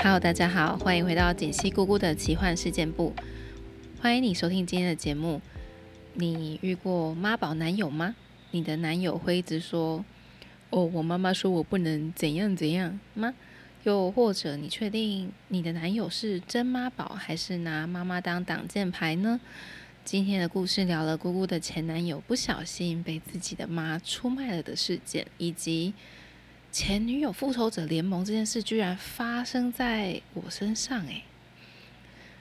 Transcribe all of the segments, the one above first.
Hello，大家好，欢迎回到锦溪姑姑的奇幻事件部。欢迎你收听今天的节目。你遇过妈宝男友吗？你的男友会一直说：“哦，我妈妈说我不能怎样怎样吗？”又或者你确定你的男友是真妈宝，还是拿妈妈当挡箭牌呢？今天的故事聊了姑姑的前男友不小心被自己的妈出卖了的事件，以及前女友复仇者联盟这件事居然发生在我身上诶。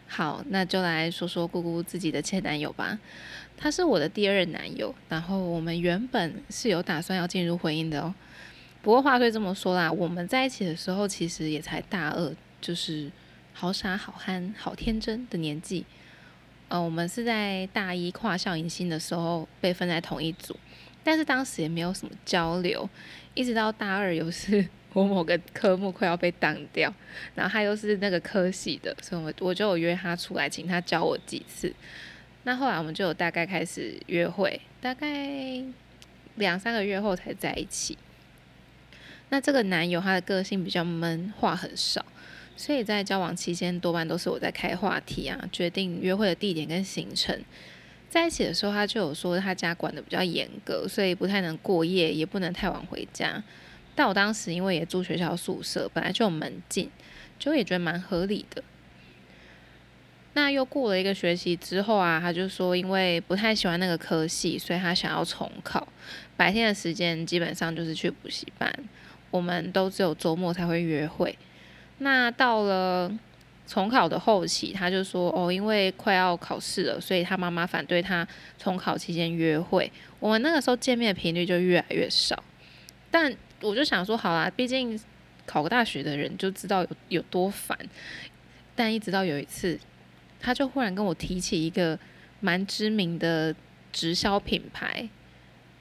好，那就来说说姑姑自己的前男友吧。他是我的第二任男友，然后我们原本是有打算要进入婚姻的哦。不过话虽这么说啦，我们在一起的时候其实也才大二，就是好傻、好憨、好天真的年纪。呃，我们是在大一跨校迎新的时候被分在同一组，但是当时也没有什么交流，一直到大二有是 我某个科目快要被挡掉，然后他又是那个科系的，所以我我就约他出来，请他教我几次。那后来我们就有大概开始约会，大概两三个月后才在一起。那这个男友他的个性比较闷，话很少。所以在交往期间，多半都是我在开话题啊，决定约会的地点跟行程。在一起的时候，他就有说他家管的比较严格，所以不太能过夜，也不能太晚回家。但我当时因为也住学校宿舍，本来就有门禁，就也觉得蛮合理的。那又过了一个学期之后啊，他就说因为不太喜欢那个科系，所以他想要重考。白天的时间基本上就是去补习班，我们都只有周末才会约会。那到了重考的后期，他就说：“哦，因为快要考试了，所以他妈妈反对他重考期间约会。我们那个时候见面的频率就越来越少。但我就想说，好啦，毕竟考个大学的人就知道有有多烦。但一直到有一次，他就忽然跟我提起一个蛮知名的直销品牌，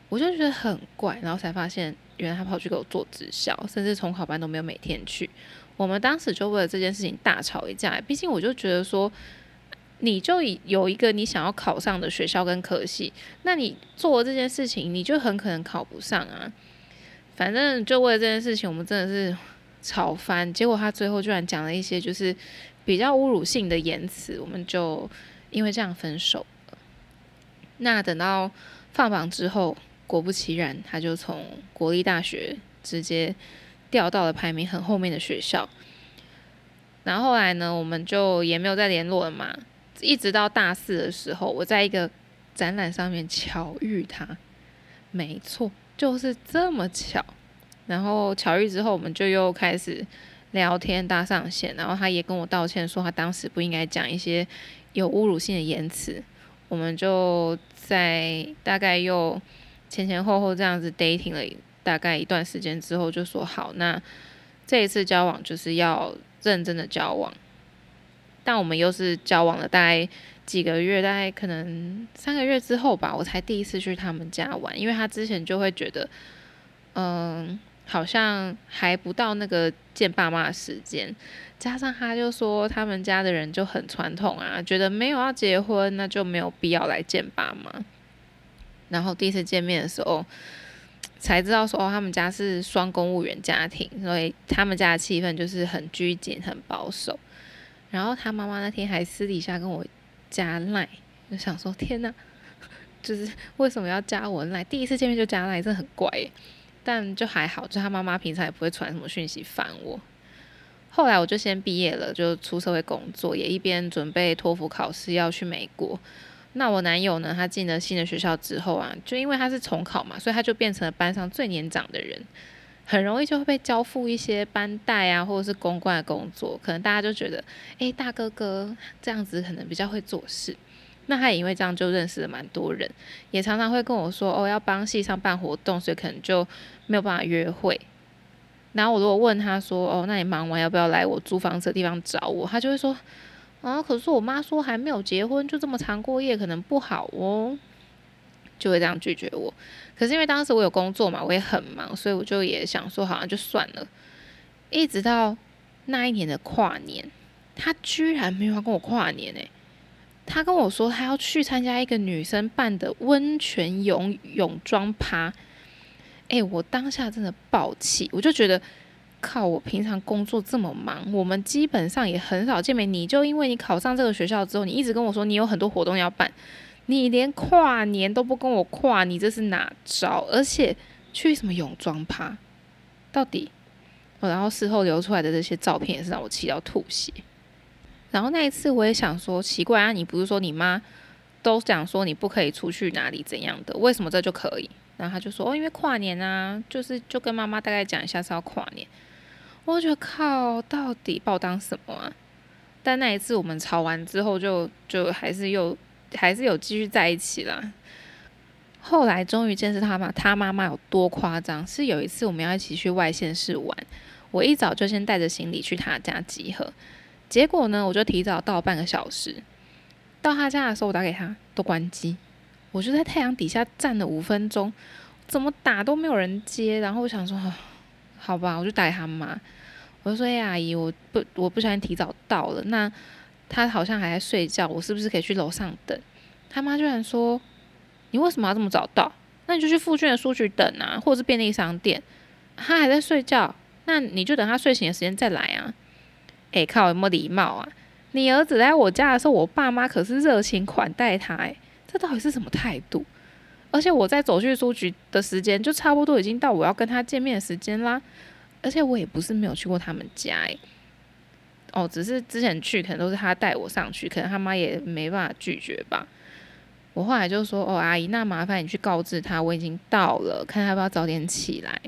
我就觉得很怪，然后才发现原来他跑去给我做直销，甚至重考班都没有每天去。”我们当时就为了这件事情大吵一架，毕竟我就觉得说，你就有一个你想要考上的学校跟科系，那你做这件事情，你就很可能考不上啊。反正就为了这件事情，我们真的是吵翻。结果他最后居然讲了一些就是比较侮辱性的言辞，我们就因为这样分手了。那等到放榜之后，果不其然，他就从国立大学直接。调到了排名很后面的学校，然后后来呢，我们就也没有再联络了嘛。一直到大四的时候，我在一个展览上面巧遇他，没错，就是这么巧。然后巧遇之后，我们就又开始聊天搭上线，然后他也跟我道歉，说他当时不应该讲一些有侮辱性的言辞。我们就在大概又前前后后这样子 dating 了。大概一段时间之后，就说好，那这一次交往就是要认真的交往。但我们又是交往了大概几个月，大概可能三个月之后吧，我才第一次去他们家玩。因为他之前就会觉得，嗯，好像还不到那个见爸妈的时间，加上他就说他们家的人就很传统啊，觉得没有要结婚，那就没有必要来见爸妈。然后第一次见面的时候。才知道说哦，他们家是双公务员家庭，所以他们家的气氛就是很拘谨、很保守。然后他妈妈那天还私底下跟我加赖，就想说天哪，就是为什么要加我赖？第一次见面就加赖，真的很怪。但就还好，就他妈妈平常也不会传什么讯息烦我。后来我就先毕业了，就出社会工作，也一边准备托福考试要去美国。那我男友呢？他进了新的学校之后啊，就因为他是重考嘛，所以他就变成了班上最年长的人，很容易就会被交付一些班带啊，或者是公关的工作。可能大家就觉得，诶，大哥哥这样子可能比较会做事。那他也因为这样就认识了蛮多人，也常常会跟我说，哦，要帮系上办活动，所以可能就没有办法约会。然后我如果问他说，哦，那你忙完要不要来我租房子的地方找我？他就会说。啊！可是我妈说还没有结婚就这么长过夜可能不好哦，就会这样拒绝我。可是因为当时我有工作嘛，我也很忙，所以我就也想说好像就算了。一直到那一年的跨年，他居然没有跟我跨年诶，他跟我说他要去参加一个女生办的温泉泳泳装趴。诶，我当下真的爆气，我就觉得靠，我平常工作这么忙，我们基本上也很少见面。你就因为你考上这个学校之后，你一直跟我说你有很多活动要办，你连跨年都不跟我跨，你这是哪招？而且去什么泳装趴，到底？然后事后流出来的这些照片也是让我气到吐血。然后那一次我也想说，奇怪啊，你不是说你妈都讲说你不可以出去哪里怎样的，为什么这就可以？然后他就说哦，因为跨年啊，就是就跟妈妈大概讲一下是要跨年。我觉得靠，到底把我当什么啊？但那一次我们吵完之后，就就还是又还是有继续在一起了。后来终于见识他妈他妈妈有多夸张，是有一次我们要一起去外县市玩，我一早就先带着行李去他家集合，结果呢，我就提早到半个小时，到他家的时候我打给他都关机。我就在太阳底下站了五分钟，怎么打都没有人接。然后我想说，好吧，我就打给他妈。我说：“哎，阿姨，我不，我不小心提早到了。那他好像还在睡觉，我是不是可以去楼上等？”他妈居然说：“你为什么要这么早到？那你就去附近的书局等啊，或者是便利商店。他还在睡觉，那你就等他睡醒的时间再来啊。”哎，靠，有没有礼貌啊？你儿子来我家的时候，我爸妈可是热情款待他，哎。这到底是什么态度？而且我在走去书局的时间，就差不多已经到我要跟他见面的时间啦。而且我也不是没有去过他们家，诶，哦，只是之前去可能都是他带我上去，可能他妈也没办法拒绝吧。我后来就说：“哦，阿姨，那麻烦你去告知他我已经到了，看他要不要早点起来。”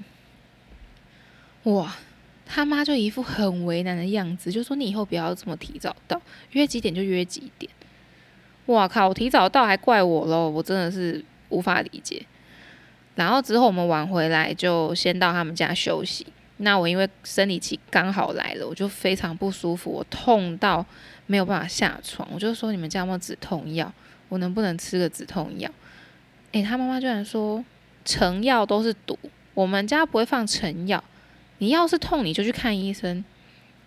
哇，他妈就一副很为难的样子，就说：“你以后不要这么提早到，约几点就约几点。”哇靠！我提早到还怪我喽，我真的是无法理解。然后之后我们晚回来就先到他们家休息。那我因为生理期刚好来了，我就非常不舒服，我痛到没有办法下床。我就说你们家有没有止痛药？我能不能吃个止痛药？诶，他妈妈居然说成药都是毒，我们家不会放成药。你要是痛你就去看医生。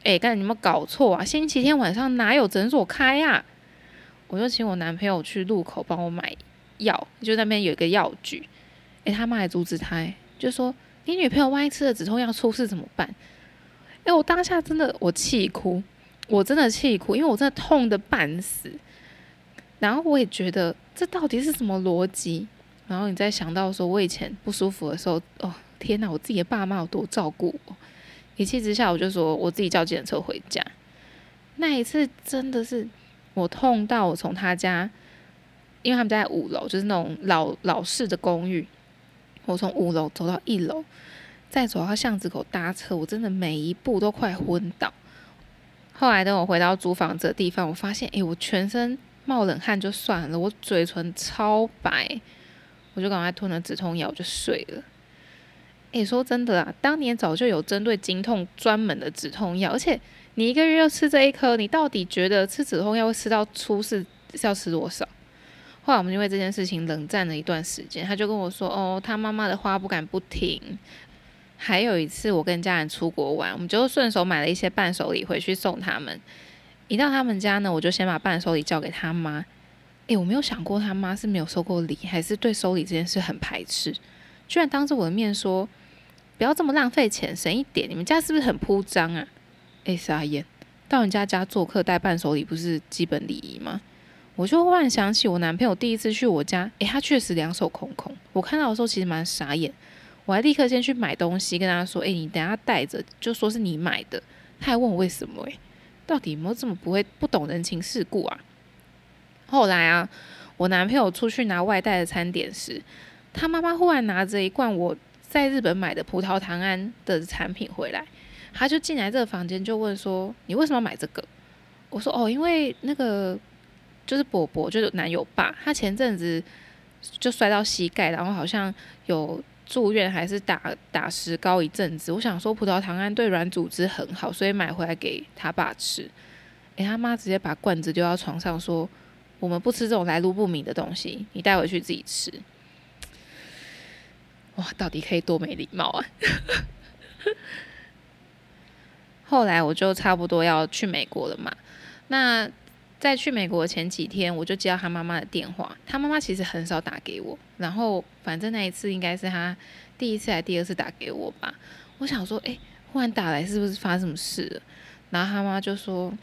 诶，刚才你有没有搞错啊？星期天晚上哪有诊所开啊？我就请我男朋友去路口帮我买药，就那边有一个药局，诶，他妈还阻止他，就说你女朋友万一吃了止痛药出事怎么办？诶，我当下真的我气哭，我真的气哭，因为我真的痛的半死。然后我也觉得这到底是什么逻辑？然后你再想到说我以前不舒服的时候，哦天哪，我自己的爸妈有多照顾我，一气之下我就说我自己叫计程车回家。那一次真的是。我痛到我从他家，因为他们家在五楼，就是那种老老式的公寓。我从五楼走到一楼，再走到巷子口搭车，我真的每一步都快昏倒。后来等我回到租房子的地方，我发现，诶，我全身冒冷汗就算了，我嘴唇超白，我就赶快吞了止痛药我就睡了。诶，说真的啊，当年早就有针对经痛专门的止痛药，而且。你一个月要吃这一颗，你到底觉得吃止痛药会吃到出事是要吃多少？后来我们因为这件事情冷战了一段时间，他就跟我说：“哦，他妈妈的话不敢不听。”还有一次我跟家人出国玩，我们就顺手买了一些伴手礼回去送他们。一到他们家呢，我就先把伴手礼交给他妈。诶，我没有想过他妈是没有收过礼，还是对收礼这件事很排斥，居然当着我的面说：“不要这么浪费钱，省一点。”你们家是不是很铺张啊？哎，傻眼！到人家家做客带伴手礼不是基本礼仪吗？我就忽然想起我男朋友第一次去我家，诶，他确实两手空空。我看到的时候其实蛮傻眼，我还立刻先去买东西跟他说：“诶，你等下带着，就说是你买的。”他还问我为什么？诶，到底有没有这么不会不懂人情世故啊？后来啊，我男朋友出去拿外带的餐点时，他妈妈忽然拿着一罐我在日本买的葡萄糖胺的产品回来。他就进来这个房间，就问说：“你为什么要买这个？”我说：“哦，因为那个就是伯伯，就是男友爸，他前阵子就摔到膝盖，然后好像有住院，还是打打石膏一阵子。我想说葡萄糖胺对软组织很好，所以买回来给他爸吃。诶，他妈直接把罐子丢到床上，说：“我们不吃这种来路不明的东西，你带回去自己吃。”哇，到底可以多没礼貌啊！后来我就差不多要去美国了嘛，那在去美国前几天，我就接到他妈妈的电话。他妈妈其实很少打给我，然后反正那一次应该是他第一次还第二次打给我吧。我想说，诶，忽然打来，是不是发生什么事了？然后他妈就说：“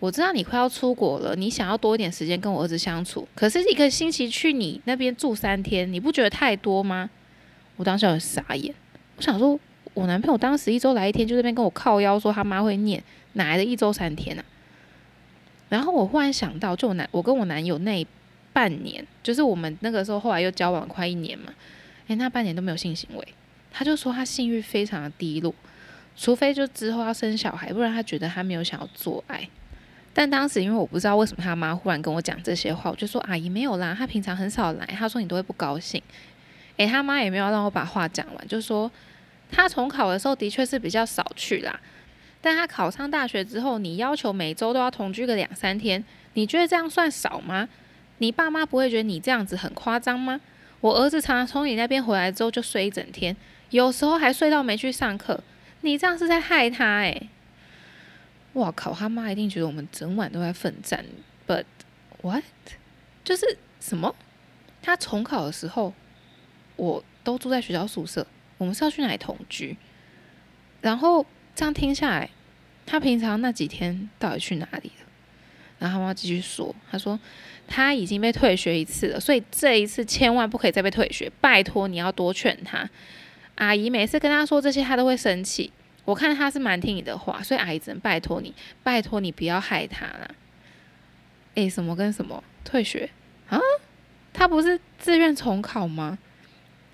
我知道你快要出国了，你想要多一点时间跟我儿子相处。可是一个星期去你那边住三天，你不觉得太多吗？”我当时很傻眼，我想说，我男朋友当时一周来一天，就这边跟我靠腰说他妈会念，哪来的一周三天啊？然后我忽然想到，就我男我跟我男友那半年，就是我们那个时候后来又交往快一年嘛，诶，那半年都没有性行为，他就说他性欲非常的低落。除非就之后要生小孩，不然他觉得他没有想要做爱。但当时因为我不知道为什么他妈忽然跟我讲这些话，我就说阿姨没有啦，他平常很少来。他说你都会不高兴。诶，他妈也没有让我把话讲完，就说他重考的时候的确是比较少去啦。但他考上大学之后，你要求每周都要同居个两三天，你觉得这样算少吗？你爸妈不会觉得你这样子很夸张吗？我儿子常常从你那边回来之后就睡一整天，有时候还睡到没去上课。你这样是在害他哎！哇靠，他妈一定觉得我们整晚都在奋战。But what？就是什么？他重考的时候，我都住在学校宿舍。我们是要去哪里同居？然后这样听下来，他平常那几天到底去哪里了？然后他妈继续说：“他说他已经被退学一次了，所以这一次千万不可以再被退学。拜托你要多劝他。”阿姨每次跟他说这些，他都会生气。我看他是蛮听你的话，所以阿姨只能拜托你，拜托你不要害他啦。诶，什么跟什么退学啊？他不是自愿重考吗？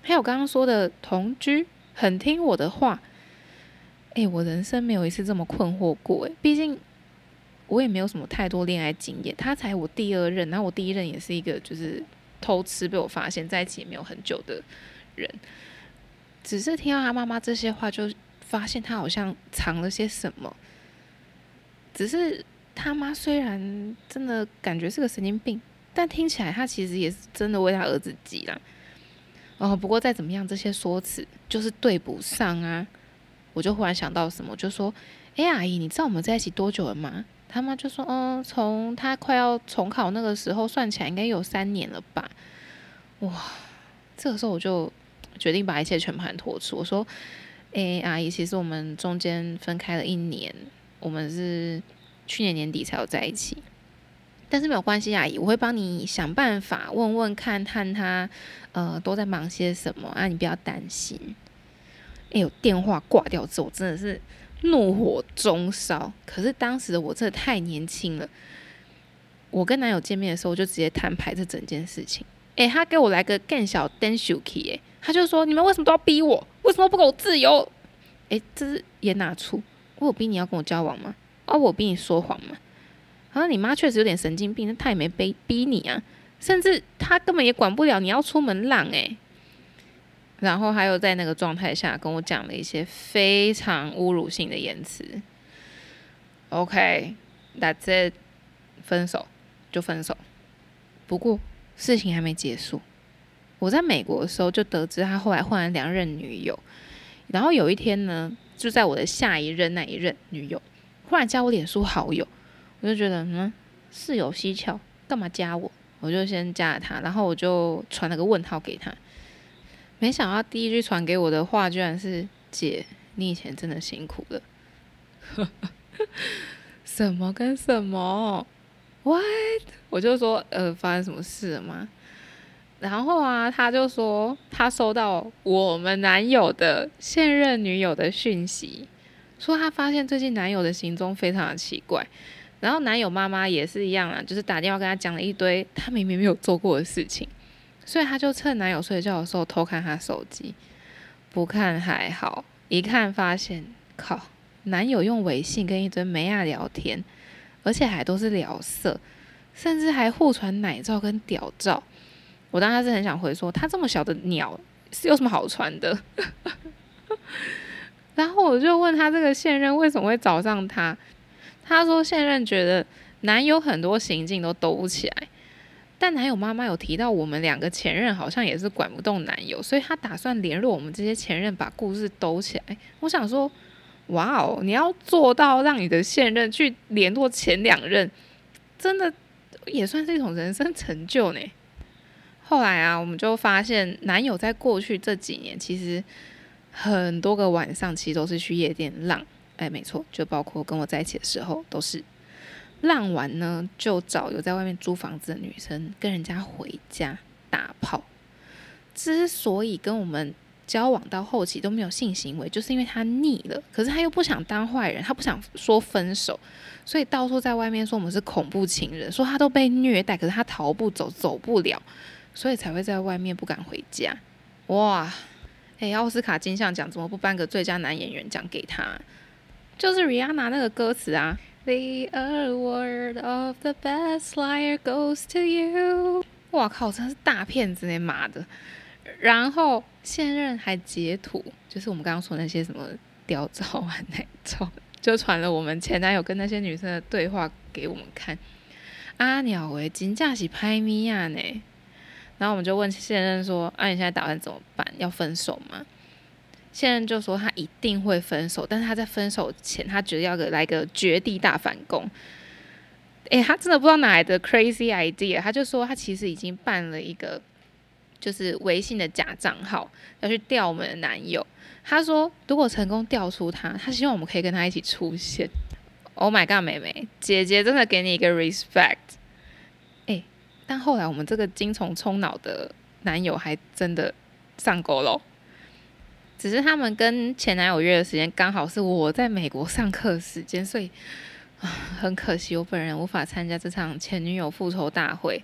还有刚刚说的同居，很听我的话。诶，我人生没有一次这么困惑过。诶，毕竟我也没有什么太多恋爱经验。他才我第二任，然后我第一任也是一个就是偷吃被我发现，在一起也没有很久的人。只是听到他妈妈这些话，就发现他好像藏了些什么。只是他妈虽然真的感觉是个神经病，但听起来他其实也是真的为他儿子急啦。哦，不过再怎么样，这些说辞就是对不上啊。我就忽然想到什么，就说：“哎，阿姨，你知道我们在一起多久了吗？”他妈就说：“嗯，从他快要重考那个时候算起来，应该有三年了吧。”哇，这个时候我就。决定把一切全盘托出。我说：“诶，阿姨，其实我们中间分开了一年，我们是去年年底才有在一起。但是没有关系，阿姨，我会帮你想办法，问问看看他，呃，都在忙些什么啊？你不要担心。”哎呦，电话挂掉之后，我真的是怒火中烧。可是当时的我真的太年轻了。我跟男友见面的时候，我就直接摊牌这整件事情。诶，他给我来个更小 d a n s h k y 他就说：“你们为什么都要逼我？为什么不给我自由？”诶，这是演哪出？我有逼你要跟我交往吗？啊，我逼你说谎吗？啊，你妈确实有点神经病，那她也没逼逼你啊，甚至她根本也管不了你要出门浪诶。然后还有在那个状态下跟我讲了一些非常侮辱性的言辞。OK，That's it，分手就分手。不过。事情还没结束，我在美国的时候就得知他后来换了两任女友，然后有一天呢，就在我的下一任那一任女友忽然加我脸书好友，我就觉得嗯，事有蹊跷，干嘛加我？我就先加了他，然后我就传了个问号给他，没想到第一句传给我的话居然是“姐，你以前真的辛苦了”，什么跟什么？What？我就说，呃，发生什么事了吗？然后啊，他就说他收到我们男友的现任女友的讯息，说他发现最近男友的行踪非常的奇怪。然后男友妈妈也是一样啊，就是打电话跟他讲了一堆他明明没有做过的事情，所以他就趁男友睡觉的时候偷看他手机，不看还好，一看发现，靠，男友用微信跟一堆美亚聊天。而且还都是聊色，甚至还互传奶照跟屌照。我当时是很想回说，他这么小的鸟是有什么好传的？然后我就问他这个现任为什么会找上他？他说现任觉得男友很多行径都兜不起来，但男友妈妈有提到我们两个前任好像也是管不动男友，所以他打算联络我们这些前任把故事兜起来。我想说。哇哦！你要做到让你的现任去联络前两任，真的也算是一种人生成就呢。后来啊，我们就发现男友在过去这几年其实很多个晚上其实都是去夜店浪，哎，没错，就包括跟我在一起的时候都是浪完呢，就找有在外面租房子的女生跟人家回家打炮。之所以跟我们交往到后期都没有性行为，就是因为他腻了，可是他又不想当坏人，他不想说分手，所以到处在外面说我们是恐怖情人，说他都被虐待，可是他逃不走，走不了，所以才会在外面不敢回家。哇！哎，奥斯卡金像奖怎么不颁个最佳男演员奖给他？就是 Rihanna 那个歌词啊，The award of the best liar goes to you。哇靠，真是大骗子呢，妈的！然后现任还截图，就是我们刚刚说那些什么屌照啊、奶照，就传了我们前男友跟那些女生的对话给我们看。阿鸟诶，金价是拍咪呀呢？然后我们就问现任说：“啊，你现在打算怎么办？要分手吗？”现任就说他一定会分手，但是他在分手前，他觉得要个来个绝地大反攻。诶，他真的不知道哪来的 crazy idea，他就说他其实已经办了一个就是微信的假账号，要去调我们的男友。他说如果成功调出他，他希望我们可以跟他一起出现。Oh my god，妹妹，姐姐真的给你一个 respect。诶但后来我们这个精虫充脑的男友还真的上钩喽，只是他们跟前男友约的时间刚好是我在美国上课时间，所以很可惜我本人无法参加这场前女友复仇大会，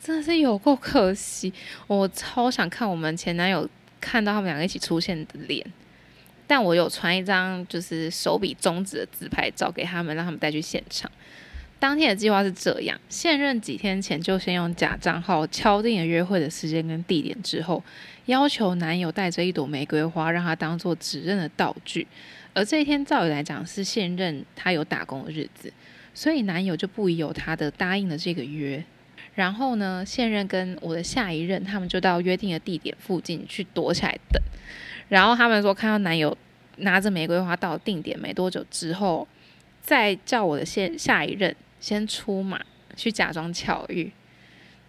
真的是有够可惜。我超想看我们前男友看到他们两个一起出现的脸，但我有传一张就是手比中指的自拍照给他们，让他们带去现场。当天的计划是这样：现任几天前就先用假账号敲定了约会的时间跟地点，之后要求男友带着一朵玫瑰花，让他当做指认的道具。而这一天，照理来讲是现任他有打工的日子，所以男友就不疑有他的答应了这个约。然后呢，现任跟我的下一任，他们就到约定的地点附近去躲起来等。然后他们说，看到男友拿着玫瑰花到定点没多久之后，再叫我的现下一任。先出马去假装巧遇，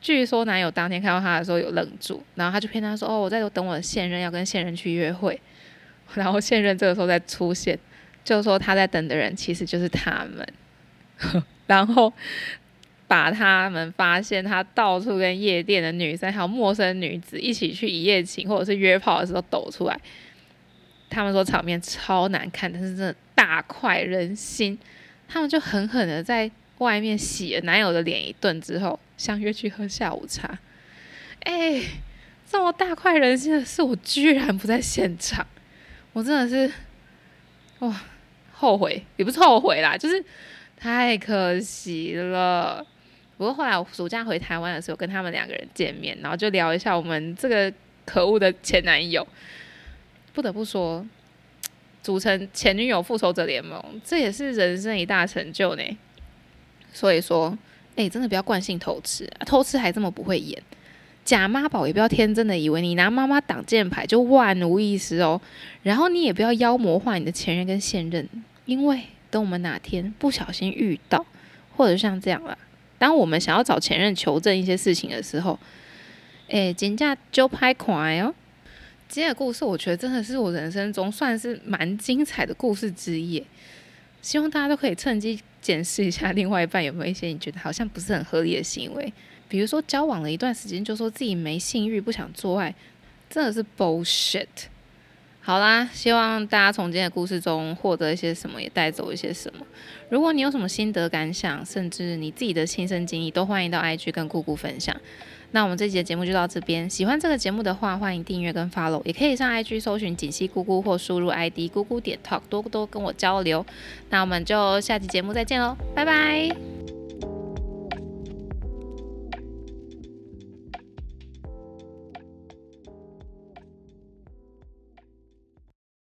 据说男友当天看到他的时候有愣住，然后他就骗他说：“哦，我在等我的现任，要跟现任去约会。”然后现任这个时候再出现，就说他在等的人其实就是他们，然后把他们发现他到处跟夜店的女生还有陌生女子一起去一夜情或者是约炮的时候抖出来，他们说场面超难看，但是真的大快人心，他们就狠狠的在。外面洗了男友的脸一顿之后，相约去喝下午茶。哎，这么大快人心的事，我居然不在现场，我真的是哇后悔，也不是后悔啦，就是太可惜了。不过后来我暑假回台湾的时候，跟他们两个人见面，然后就聊一下我们这个可恶的前男友。不得不说，组成前女友复仇者联盟，这也是人生一大成就呢。所以说，哎，真的不要惯性偷吃，偷吃还这么不会演，假妈宝也不要天真的以为你拿妈妈挡箭牌就万无一失哦。然后你也不要妖魔化你的前任跟现任，因为等我们哪天不小心遇到，或者像这样了，当我们想要找前任求证一些事情的时候，哎，金价就拍快哦。今天的故事我觉得真的是我人生中算是蛮精彩的故事之一，希望大家都可以趁机。检视一下另外一半有没有一些你觉得好像不是很合理的行为，比如说交往了一段时间就说自己没性欲不想做爱，真的是 bullshit。好啦，希望大家从今天的故事中获得一些什么，也带走一些什么。如果你有什么心得感想，甚至你自己的亲身经历，都欢迎到 IG 跟姑姑分享。那我们这集的节目就到这边。喜欢这个节目的话，欢迎订阅跟 follow，也可以上 IG 搜寻锦溪姑姑或输入 ID 姑姑点 talk，多多跟我交流。那我们就下期节目再见喽，拜拜。